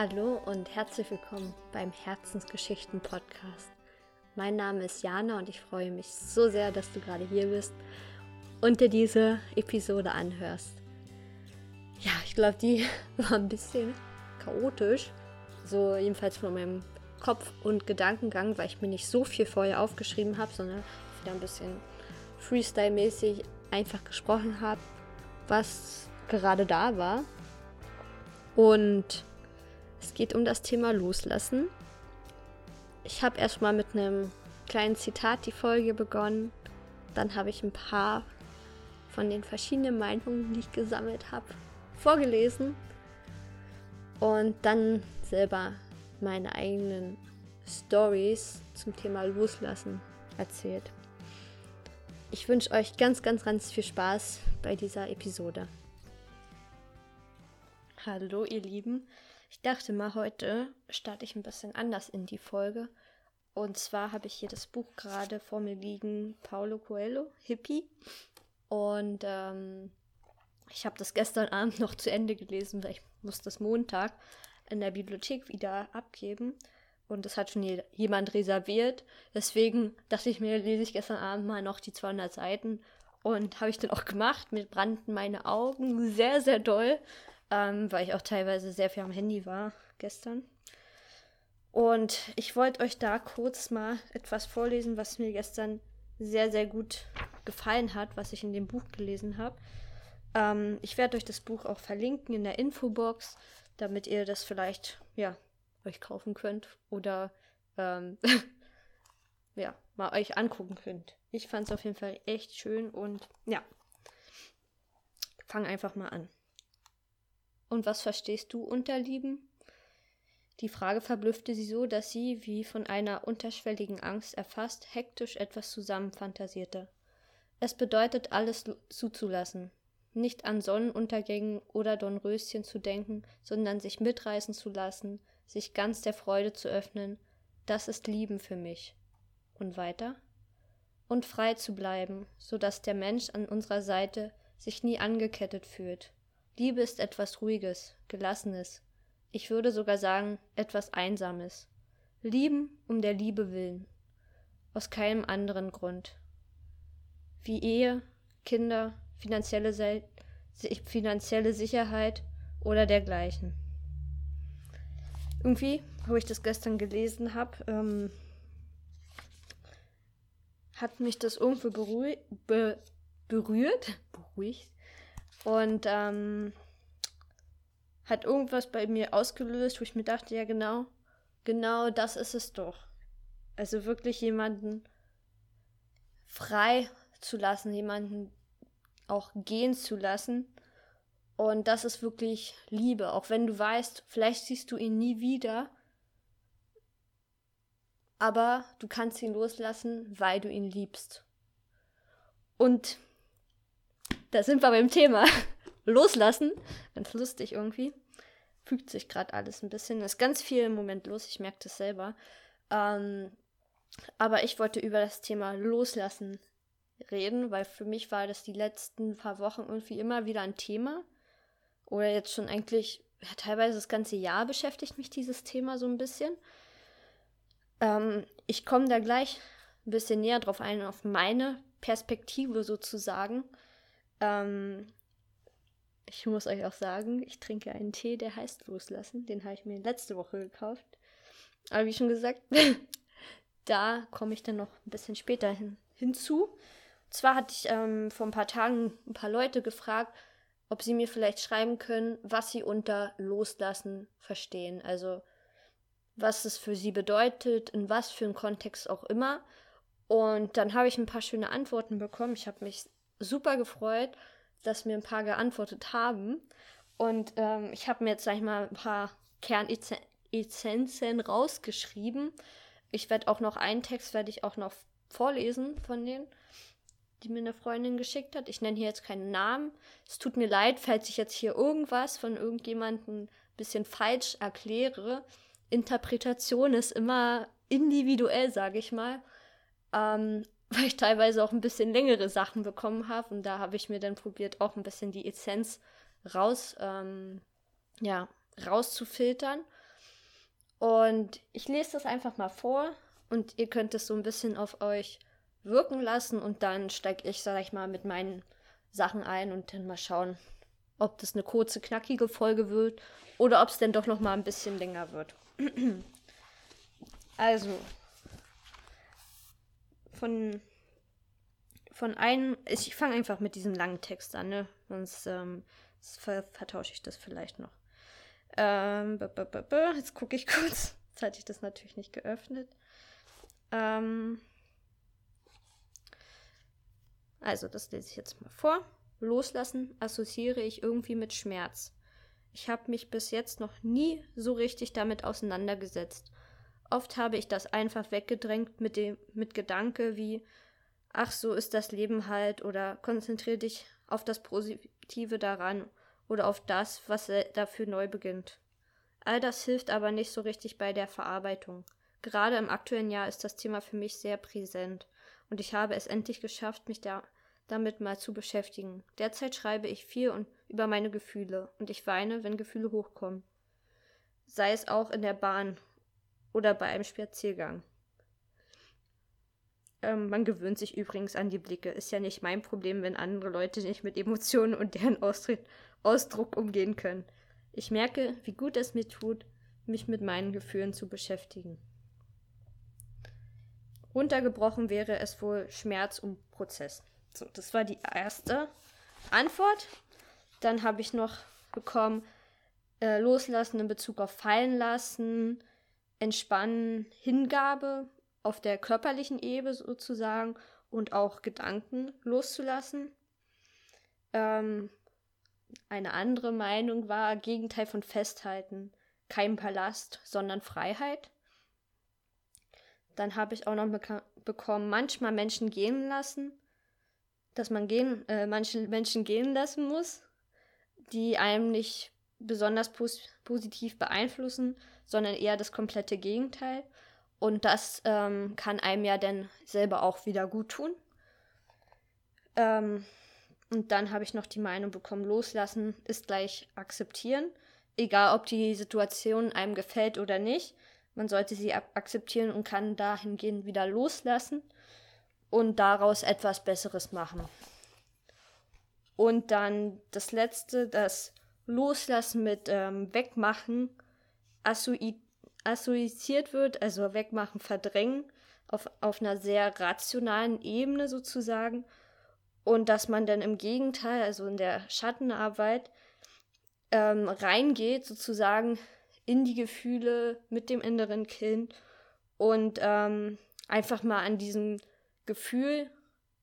Hallo und herzlich willkommen beim Herzensgeschichten Podcast. Mein Name ist Jana und ich freue mich so sehr, dass du gerade hier bist und dir diese Episode anhörst. Ja, ich glaube, die war ein bisschen chaotisch, so jedenfalls von meinem Kopf und Gedankengang, weil ich mir nicht so viel vorher aufgeschrieben habe, sondern wieder ein bisschen Freestyle-mäßig einfach gesprochen habe, was gerade da war. Und es geht um das Thema Loslassen. Ich habe erstmal mit einem kleinen Zitat die Folge begonnen. Dann habe ich ein paar von den verschiedenen Meinungen, die ich gesammelt habe, vorgelesen. Und dann selber meine eigenen Stories zum Thema Loslassen erzählt. Ich wünsche euch ganz, ganz, ganz viel Spaß bei dieser Episode. Hallo ihr Lieben, ich dachte mal, heute starte ich ein bisschen anders in die Folge. Und zwar habe ich hier das Buch gerade vor mir liegen, Paulo Coelho, Hippie. Und ähm, ich habe das gestern Abend noch zu Ende gelesen, weil ich muss das Montag in der Bibliothek wieder abgeben. Und das hat schon jemand reserviert. Deswegen dachte ich mir, lese ich gestern Abend mal noch die 200 Seiten. Und habe ich dann auch gemacht. Mir brannten meine Augen sehr, sehr doll ähm, weil ich auch teilweise sehr viel am Handy war gestern. Und ich wollte euch da kurz mal etwas vorlesen, was mir gestern sehr, sehr gut gefallen hat, was ich in dem Buch gelesen habe. Ähm, ich werde euch das Buch auch verlinken in der Infobox, damit ihr das vielleicht, ja, euch kaufen könnt oder, ähm, ja, mal euch angucken könnt. Ich fand es auf jeden Fall echt schön und ja, fang einfach mal an. Und was verstehst du unter Lieben? Die Frage verblüffte sie so, dass sie, wie von einer unterschwelligen Angst erfasst, hektisch etwas zusammenfantasierte. Es bedeutet, alles zuzulassen, nicht an Sonnenuntergängen oder Dornröschen zu denken, sondern sich mitreißen zu lassen, sich ganz der Freude zu öffnen, das ist Lieben für mich. Und weiter? Und frei zu bleiben, so dass der Mensch an unserer Seite sich nie angekettet fühlt, Liebe ist etwas Ruhiges, Gelassenes, ich würde sogar sagen, etwas Einsames. Lieben um der Liebe willen, aus keinem anderen Grund. Wie Ehe, Kinder, finanzielle, Se finanzielle Sicherheit oder dergleichen. Irgendwie, wo ich das gestern gelesen habe, ähm, hat mich das irgendwo be berührt, beruhigt, und ähm, hat irgendwas bei mir ausgelöst, wo ich mir dachte, ja genau, genau das ist es doch. Also wirklich jemanden frei zu lassen, jemanden auch gehen zu lassen. Und das ist wirklich Liebe, auch wenn du weißt, vielleicht siehst du ihn nie wieder, aber du kannst ihn loslassen, weil du ihn liebst. Und da sind wir beim Thema. Loslassen. Ganz lustig irgendwie. Fügt sich gerade alles ein bisschen. Ist ganz viel im Moment los. Ich merke das selber. Ähm, aber ich wollte über das Thema Loslassen reden, weil für mich war das die letzten paar Wochen irgendwie immer wieder ein Thema. Oder jetzt schon eigentlich, ja, teilweise das ganze Jahr beschäftigt mich dieses Thema so ein bisschen. Ähm, ich komme da gleich ein bisschen näher drauf ein, auf meine Perspektive sozusagen. Ähm, ich muss euch auch sagen, ich trinke einen Tee, der heißt Loslassen. Den habe ich mir letzte Woche gekauft. Aber wie schon gesagt, da komme ich dann noch ein bisschen später hin, hinzu. Und zwar hatte ich ähm, vor ein paar Tagen ein paar Leute gefragt, ob sie mir vielleicht schreiben können, was sie unter Loslassen verstehen. Also was es für sie bedeutet, in was für einem Kontext auch immer. Und dann habe ich ein paar schöne Antworten bekommen. Ich habe mich super gefreut, dass mir ein paar geantwortet haben. Und ähm, ich habe mir jetzt, sag ich mal, ein paar Kernessenzen rausgeschrieben. Ich werde auch noch einen Text, werde ich auch noch vorlesen von denen, die mir eine Freundin geschickt hat. Ich nenne hier jetzt keinen Namen. Es tut mir leid, falls ich jetzt hier irgendwas von irgendjemandem ein bisschen falsch erkläre. Interpretation ist immer individuell, sage ich mal. Ähm, weil ich teilweise auch ein bisschen längere Sachen bekommen habe und da habe ich mir dann probiert, auch ein bisschen die Essenz raus, ähm, ja, rauszufiltern. Und ich lese das einfach mal vor und ihr könnt es so ein bisschen auf euch wirken lassen und dann steige ich, sag ich mal, mit meinen Sachen ein und dann mal schauen, ob das eine kurze, knackige Folge wird oder ob es denn doch noch mal ein bisschen länger wird. also, von, von einem, ich fange einfach mit diesem langen Text an, ne? Sonst ähm, vertausche ich das vielleicht noch. Ähm, jetzt gucke ich kurz. Jetzt hatte ich das natürlich nicht geöffnet. Ähm, also, das lese ich jetzt mal vor. Loslassen assoziiere ich irgendwie mit Schmerz. Ich habe mich bis jetzt noch nie so richtig damit auseinandergesetzt. Oft habe ich das einfach weggedrängt mit dem mit Gedanke wie ach so ist das Leben halt oder konzentriere dich auf das Positive daran oder auf das, was dafür neu beginnt. All das hilft aber nicht so richtig bei der Verarbeitung. Gerade im aktuellen Jahr ist das Thema für mich sehr präsent und ich habe es endlich geschafft, mich da damit mal zu beschäftigen. Derzeit schreibe ich viel und über meine Gefühle und ich weine, wenn Gefühle hochkommen. Sei es auch in der Bahn oder bei einem Spaziergang. Ähm, man gewöhnt sich übrigens an die Blicke. Ist ja nicht mein Problem, wenn andere Leute nicht mit Emotionen und deren Austritt, Ausdruck umgehen können. Ich merke, wie gut es mir tut, mich mit meinen Gefühlen zu beschäftigen. Runtergebrochen wäre es wohl Schmerz und Prozess. So, das war die erste Antwort. Dann habe ich noch bekommen, äh, loslassen in Bezug auf fallen lassen, entspannen, Hingabe auf der körperlichen Ebene sozusagen und auch Gedanken loszulassen. Ähm, eine andere Meinung war Gegenteil von Festhalten, kein Palast, sondern Freiheit. Dann habe ich auch noch bekommen, manchmal Menschen gehen lassen, dass man gehen, äh, manche Menschen gehen lassen muss, die einem nicht besonders pos positiv beeinflussen, sondern eher das komplette Gegenteil. Und das ähm, kann einem ja dann selber auch wieder gut tun. Ähm, und dann habe ich noch die Meinung bekommen, loslassen ist gleich akzeptieren. Egal, ob die Situation einem gefällt oder nicht. Man sollte sie akzeptieren und kann dahingehend wieder loslassen und daraus etwas Besseres machen. Und dann das letzte, das Loslassen mit ähm, Wegmachen assoziiert wird, also Wegmachen, Verdrängen auf, auf einer sehr rationalen Ebene sozusagen. Und dass man dann im Gegenteil, also in der Schattenarbeit, ähm, reingeht sozusagen in die Gefühle mit dem inneren Kind und ähm, einfach mal an diesem Gefühl,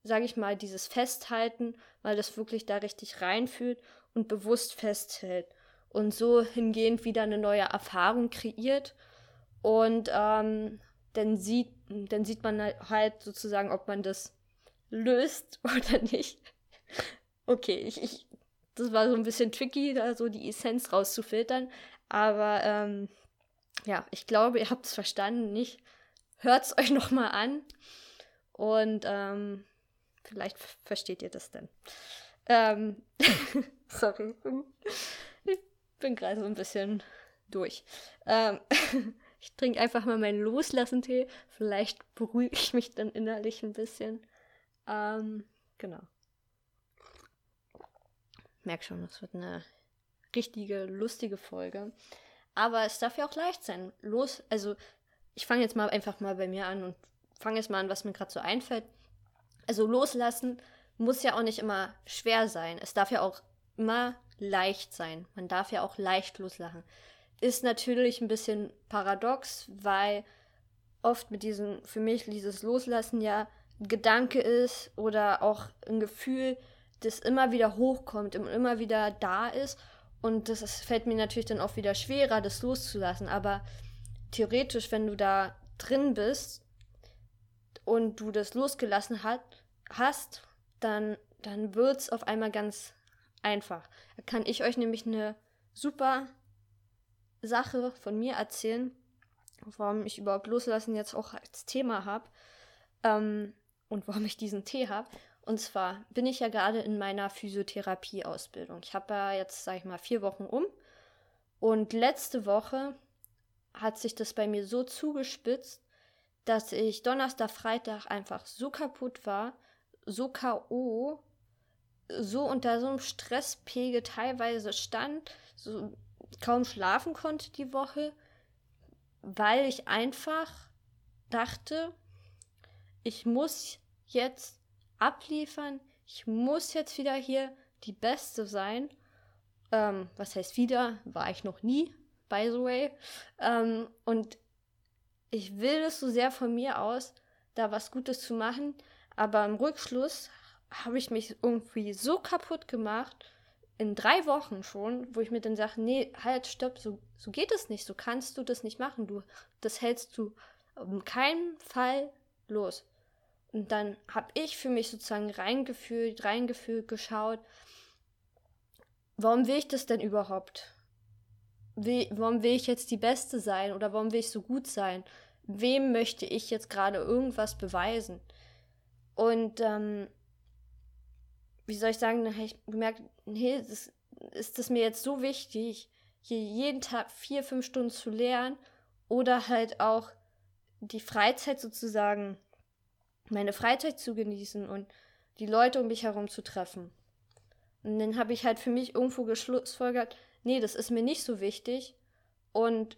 sage ich mal, dieses Festhalten, weil das wirklich da richtig reinfühlt und bewusst festhält und so hingehend wieder eine neue Erfahrung kreiert und ähm, dann sieht dann sieht man halt sozusagen, ob man das löst oder nicht. Okay, ich, ich das war so ein bisschen tricky, da so die Essenz rauszufiltern, aber ähm, ja, ich glaube, ihr habt es verstanden, nicht? Hört es euch nochmal an. Und ähm, vielleicht versteht ihr das dann. Ähm, sorry. Ich bin gerade so ein bisschen durch. Ähm, ich trinke einfach mal meinen Loslassen-Tee. Vielleicht beruhige ich mich dann innerlich ein bisschen. Ähm, genau. Merk schon, das wird eine richtige, lustige Folge. Aber es darf ja auch leicht sein. Los, also ich fange jetzt mal einfach mal bei mir an und fange jetzt mal an, was mir gerade so einfällt. Also loslassen muss ja auch nicht immer schwer sein. Es darf ja auch immer leicht sein. Man darf ja auch leicht loslachen. Ist natürlich ein bisschen paradox, weil oft mit diesem, für mich dieses Loslassen ja ein Gedanke ist oder auch ein Gefühl, das immer wieder hochkommt und immer wieder da ist. Und das ist, fällt mir natürlich dann auch wieder schwerer, das loszulassen. Aber theoretisch, wenn du da drin bist, und du das losgelassen hat, hast, dann, dann wird es auf einmal ganz einfach. Da kann ich euch nämlich eine super Sache von mir erzählen, warum ich überhaupt loslassen jetzt auch als Thema habe ähm, und warum ich diesen Tee habe. Und zwar bin ich ja gerade in meiner Physiotherapie-Ausbildung. Ich habe ja jetzt, sag ich mal, vier Wochen um. Und letzte Woche hat sich das bei mir so zugespitzt, dass ich Donnerstag, Freitag einfach so kaputt war, so K.O., so unter so einem Stresspegel teilweise stand, so kaum schlafen konnte die Woche, weil ich einfach dachte, ich muss jetzt abliefern, ich muss jetzt wieder hier die Beste sein. Ähm, was heißt wieder? War ich noch nie, by the way. Ähm, und ich will es so sehr von mir aus, da was Gutes zu machen, aber im Rückschluss habe ich mich irgendwie so kaputt gemacht, in drei Wochen schon, wo ich mir dann sage, nee, halt, stopp, so, so geht es nicht, so kannst du das nicht machen, du, das hältst du um keinen Fall los. Und dann habe ich für mich sozusagen reingefühlt, reingefühlt, geschaut, warum will ich das denn überhaupt? Will, warum will ich jetzt die Beste sein oder warum will ich so gut sein? Wem möchte ich jetzt gerade irgendwas beweisen? Und ähm, wie soll ich sagen, dann habe ich gemerkt, nee, das, ist das mir jetzt so wichtig, hier jeden Tag vier, fünf Stunden zu lernen oder halt auch die Freizeit sozusagen, meine Freizeit zu genießen und die Leute um mich herum zu treffen. Und dann habe ich halt für mich irgendwo geschlussfolgert, nee, das ist mir nicht so wichtig und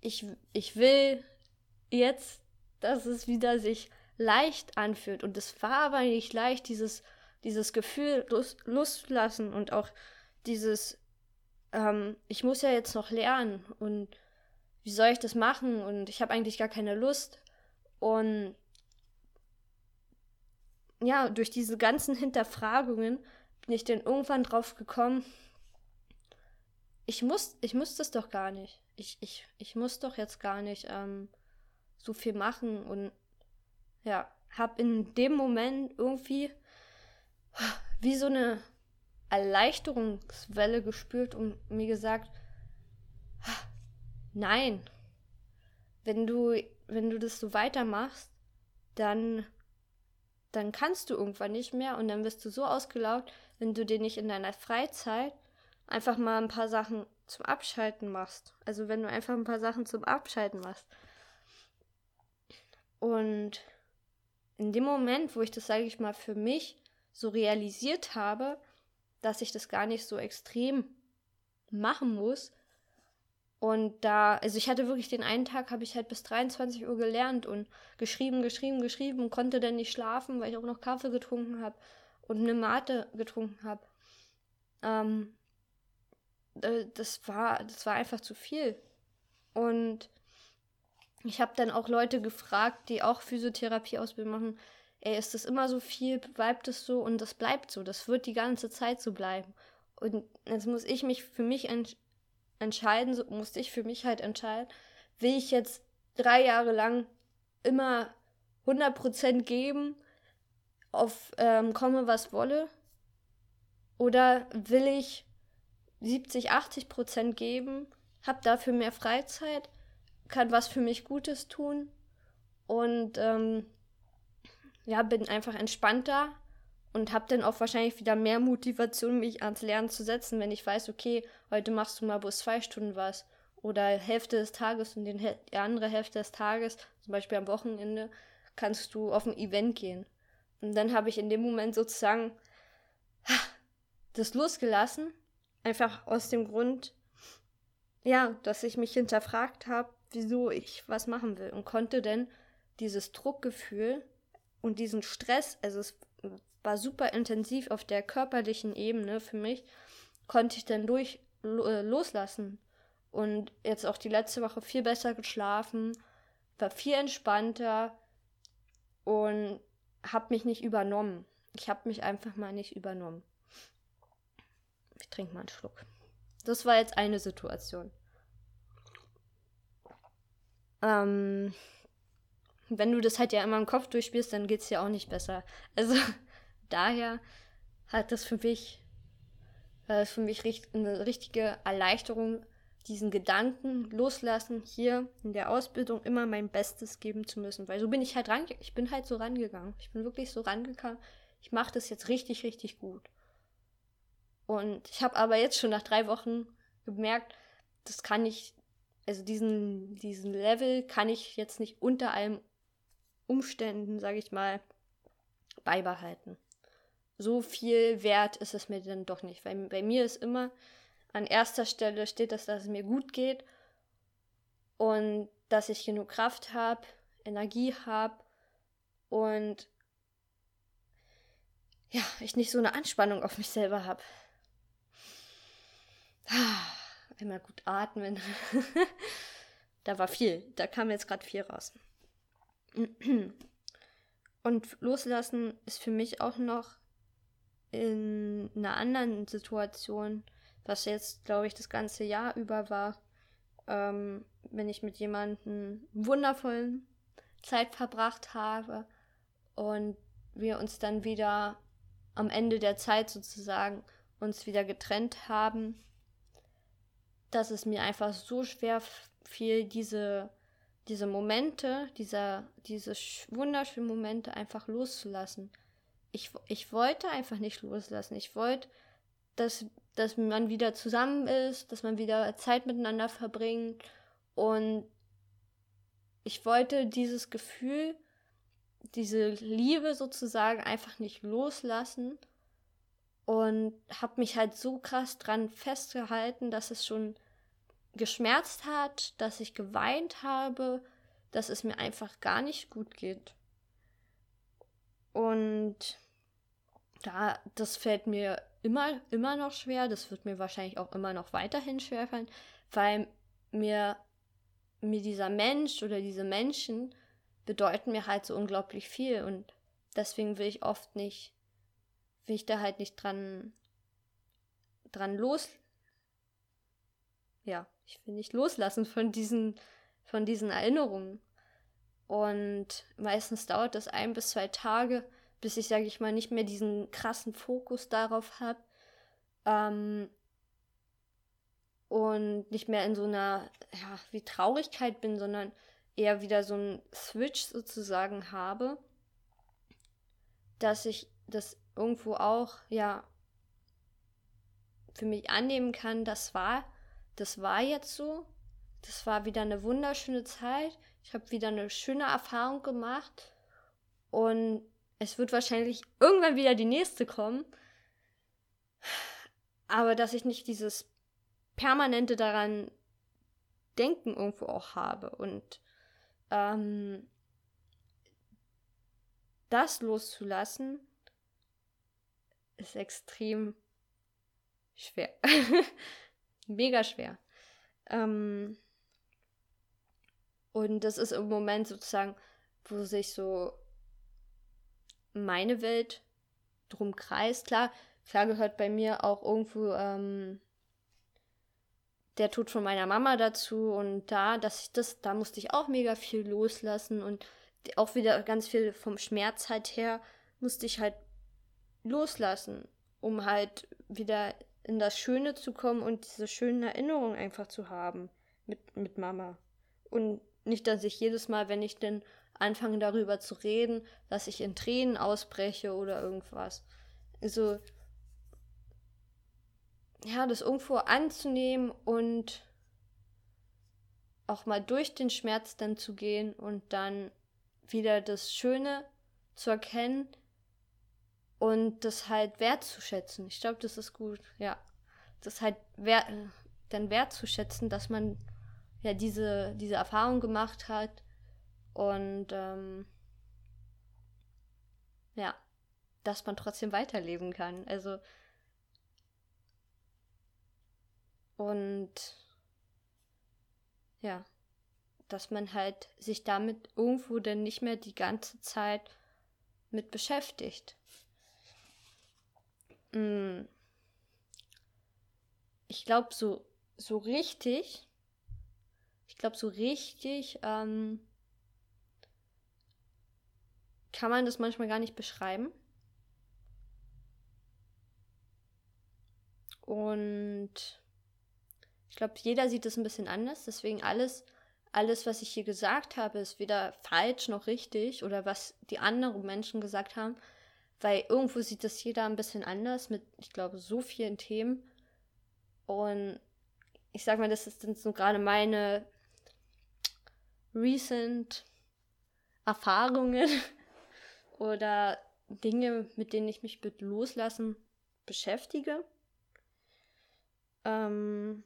ich, ich will jetzt, dass es wieder sich leicht anfühlt. Und es war aber nicht leicht, dieses dieses Gefühl los, loslassen und auch dieses, ähm, ich muss ja jetzt noch lernen und wie soll ich das machen und ich habe eigentlich gar keine Lust. Und ja, durch diese ganzen Hinterfragungen bin ich dann irgendwann drauf gekommen, ich muss, ich muss das doch gar nicht. Ich, ich, ich muss doch jetzt gar nicht ähm, so viel machen und ja, habe in dem Moment irgendwie wie so eine Erleichterungswelle gespürt und mir gesagt, nein, wenn du, wenn du das so weitermachst, dann, dann kannst du irgendwann nicht mehr und dann wirst du so ausgelaugt, wenn du dir nicht in deiner Freizeit einfach mal ein paar Sachen zum Abschalten machst. Also wenn du einfach ein paar Sachen zum Abschalten machst. Und in dem Moment, wo ich das, sage ich mal, für mich so realisiert habe, dass ich das gar nicht so extrem machen muss. Und da, also ich hatte wirklich den einen Tag, habe ich halt bis 23 Uhr gelernt und geschrieben, geschrieben, geschrieben konnte dann nicht schlafen, weil ich auch noch Kaffee getrunken habe und eine Mate getrunken habe. Ähm, äh, das war, das war einfach zu viel. Und ich habe dann auch Leute gefragt, die auch Physiotherapie-Ausbildung machen, ey, ist das immer so viel, bleibt es so und das bleibt so. Das wird die ganze Zeit so bleiben. Und jetzt muss ich mich für mich ent entscheiden, so musste ich für mich halt entscheiden, will ich jetzt drei Jahre lang immer 100% geben, auf ähm, komme was wolle, oder will ich 70, 80% geben, hab dafür mehr Freizeit, kann was für mich Gutes tun und ähm, ja, bin einfach entspannter und habe dann auch wahrscheinlich wieder mehr Motivation, mich ans Lernen zu setzen, wenn ich weiß, okay, heute machst du mal bloß zwei Stunden was oder Hälfte des Tages und den, die andere Hälfte des Tages, zum Beispiel am Wochenende, kannst du auf ein Event gehen. Und dann habe ich in dem Moment sozusagen das losgelassen, einfach aus dem Grund, ja, dass ich mich hinterfragt habe, wieso ich was machen will und konnte dann dieses Druckgefühl und diesen Stress, also es war super intensiv auf der körperlichen Ebene für mich, konnte ich dann durch äh, loslassen. Und jetzt auch die letzte Woche viel besser geschlafen, war viel entspannter und habe mich nicht übernommen. Ich habe mich einfach mal nicht übernommen. Ich trinke mal einen Schluck. Das war jetzt eine Situation. Ähm, wenn du das halt ja immer im Kopf durchspielst, dann geht es ja auch nicht besser. Also daher hat das für mich, das für mich eine richtige Erleichterung, diesen Gedanken loslassen, hier in der Ausbildung immer mein Bestes geben zu müssen. Weil so bin ich halt rangegangen. Ich bin halt so rangegangen. Ich bin wirklich so rangegangen. Ich mache das jetzt richtig, richtig gut. Und ich habe aber jetzt schon nach drei Wochen gemerkt, das kann ich also diesen, diesen Level kann ich jetzt nicht unter allen Umständen, sage ich mal, beibehalten. So viel wert ist es mir dann doch nicht, weil bei mir ist immer an erster Stelle steht das, dass es mir gut geht und dass ich genug Kraft habe, Energie habe und ja, ich nicht so eine Anspannung auf mich selber habe. Einmal gut atmen. da war viel. Da kam jetzt gerade viel raus. Und loslassen ist für mich auch noch in einer anderen Situation, was jetzt, glaube ich, das ganze Jahr über war, ähm, wenn ich mit jemandem wundervollen Zeit verbracht habe und wir uns dann wieder am Ende der Zeit sozusagen uns wieder getrennt haben, dass es mir einfach so schwer fiel, diese, diese Momente, dieser, diese wunderschönen Momente einfach loszulassen. Ich, ich wollte einfach nicht loslassen. Ich wollte, dass, dass man wieder zusammen ist, dass man wieder Zeit miteinander verbringt. Und ich wollte dieses Gefühl, diese Liebe sozusagen einfach nicht loslassen und habe mich halt so krass dran festgehalten, dass es schon geschmerzt hat, dass ich geweint habe, dass es mir einfach gar nicht gut geht. Und da, das fällt mir immer, immer noch schwer. Das wird mir wahrscheinlich auch immer noch weiterhin schwerfallen, weil mir, mir dieser Mensch oder diese Menschen bedeuten mir halt so unglaublich viel und deswegen will ich oft nicht, will ich da halt nicht dran, dran los, ja, ich will nicht loslassen von diesen, von diesen Erinnerungen. Und meistens dauert das ein bis zwei Tage, bis ich, sage ich mal, nicht mehr diesen krassen Fokus darauf habe. Ähm, und nicht mehr in so einer, ja, wie Traurigkeit bin, sondern eher wieder so einen Switch sozusagen habe, dass ich das irgendwo auch, ja, für mich annehmen kann, das war, das war jetzt so. Das war wieder eine wunderschöne Zeit. Ich habe wieder eine schöne Erfahrung gemacht. Und es wird wahrscheinlich irgendwann wieder die nächste kommen. Aber dass ich nicht dieses permanente daran denken irgendwo auch habe. Und ähm, das loszulassen, ist extrem schwer. Mega schwer. Ähm, und das ist im Moment sozusagen, wo sich so meine Welt drum kreist. Klar, klar gehört bei mir auch irgendwo ähm, der Tod von meiner Mama dazu und da, dass ich das, da musste ich auch mega viel loslassen und auch wieder ganz viel vom Schmerz halt her musste ich halt loslassen, um halt wieder in das Schöne zu kommen und diese schönen Erinnerungen einfach zu haben mit, mit Mama. Und nicht, dass ich jedes Mal, wenn ich denn anfange darüber zu reden, dass ich in Tränen ausbreche oder irgendwas. Also ja, das irgendwo anzunehmen und auch mal durch den Schmerz dann zu gehen und dann wieder das Schöne zu erkennen und das halt wertzuschätzen. Ich glaube, das ist gut, ja. Das halt wert, dann wertzuschätzen, dass man ja diese, diese Erfahrung gemacht hat und ähm, ja, dass man trotzdem weiterleben kann. Also Und ja, dass man halt sich damit irgendwo dann nicht mehr die ganze Zeit mit beschäftigt. Mm. Ich glaube, so, so richtig, ich glaube, so richtig ähm, kann man das manchmal gar nicht beschreiben. Und ich glaube, jeder sieht es ein bisschen anders, deswegen alles, alles, was ich hier gesagt habe, ist weder falsch noch richtig oder was die anderen Menschen gesagt haben, weil irgendwo sieht das jeder ein bisschen anders mit, ich glaube, so vielen Themen. Und ich sag mal, das sind so gerade meine recent Erfahrungen oder Dinge, mit denen ich mich mit Loslassen beschäftige. Ähm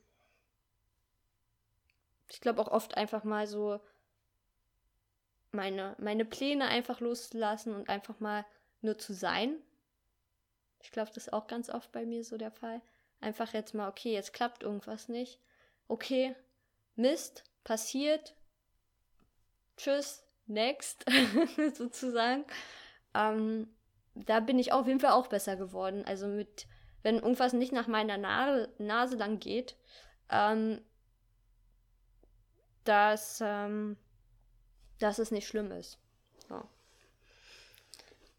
ich glaube auch oft einfach mal so meine, meine Pläne einfach loszulassen und einfach mal nur zu sein. Ich glaube, das ist auch ganz oft bei mir so der Fall. Einfach jetzt mal, okay, jetzt klappt irgendwas nicht. Okay, Mist, passiert. Tschüss, next, sozusagen. Ähm, da bin ich auf jeden Fall auch besser geworden. Also mit, wenn irgendwas nicht nach meiner Na Nase lang geht, ähm, dass, ähm, dass es nicht schlimm ist.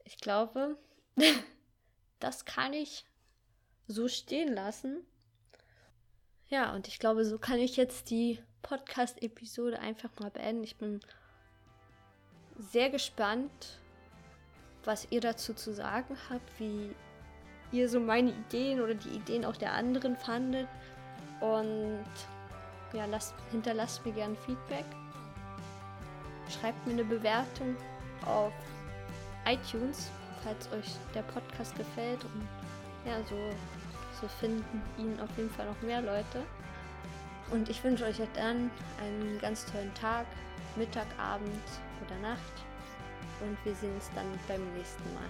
Ich glaube, das kann ich so stehen lassen. Ja, und ich glaube, so kann ich jetzt die Podcast-Episode einfach mal beenden. Ich bin sehr gespannt, was ihr dazu zu sagen habt, wie ihr so meine Ideen oder die Ideen auch der anderen fandet. Und ja, lasst, hinterlasst mir gerne Feedback. Schreibt mir eine Bewertung auf iTunes, falls euch der Podcast gefällt. Und ja, so, so finden ihn auf jeden Fall noch mehr Leute. Und ich wünsche euch dann einen ganz tollen Tag, Mittag, Abend oder Nacht. Und wir sehen uns dann beim nächsten Mal.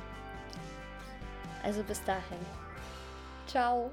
Also bis dahin. Ciao.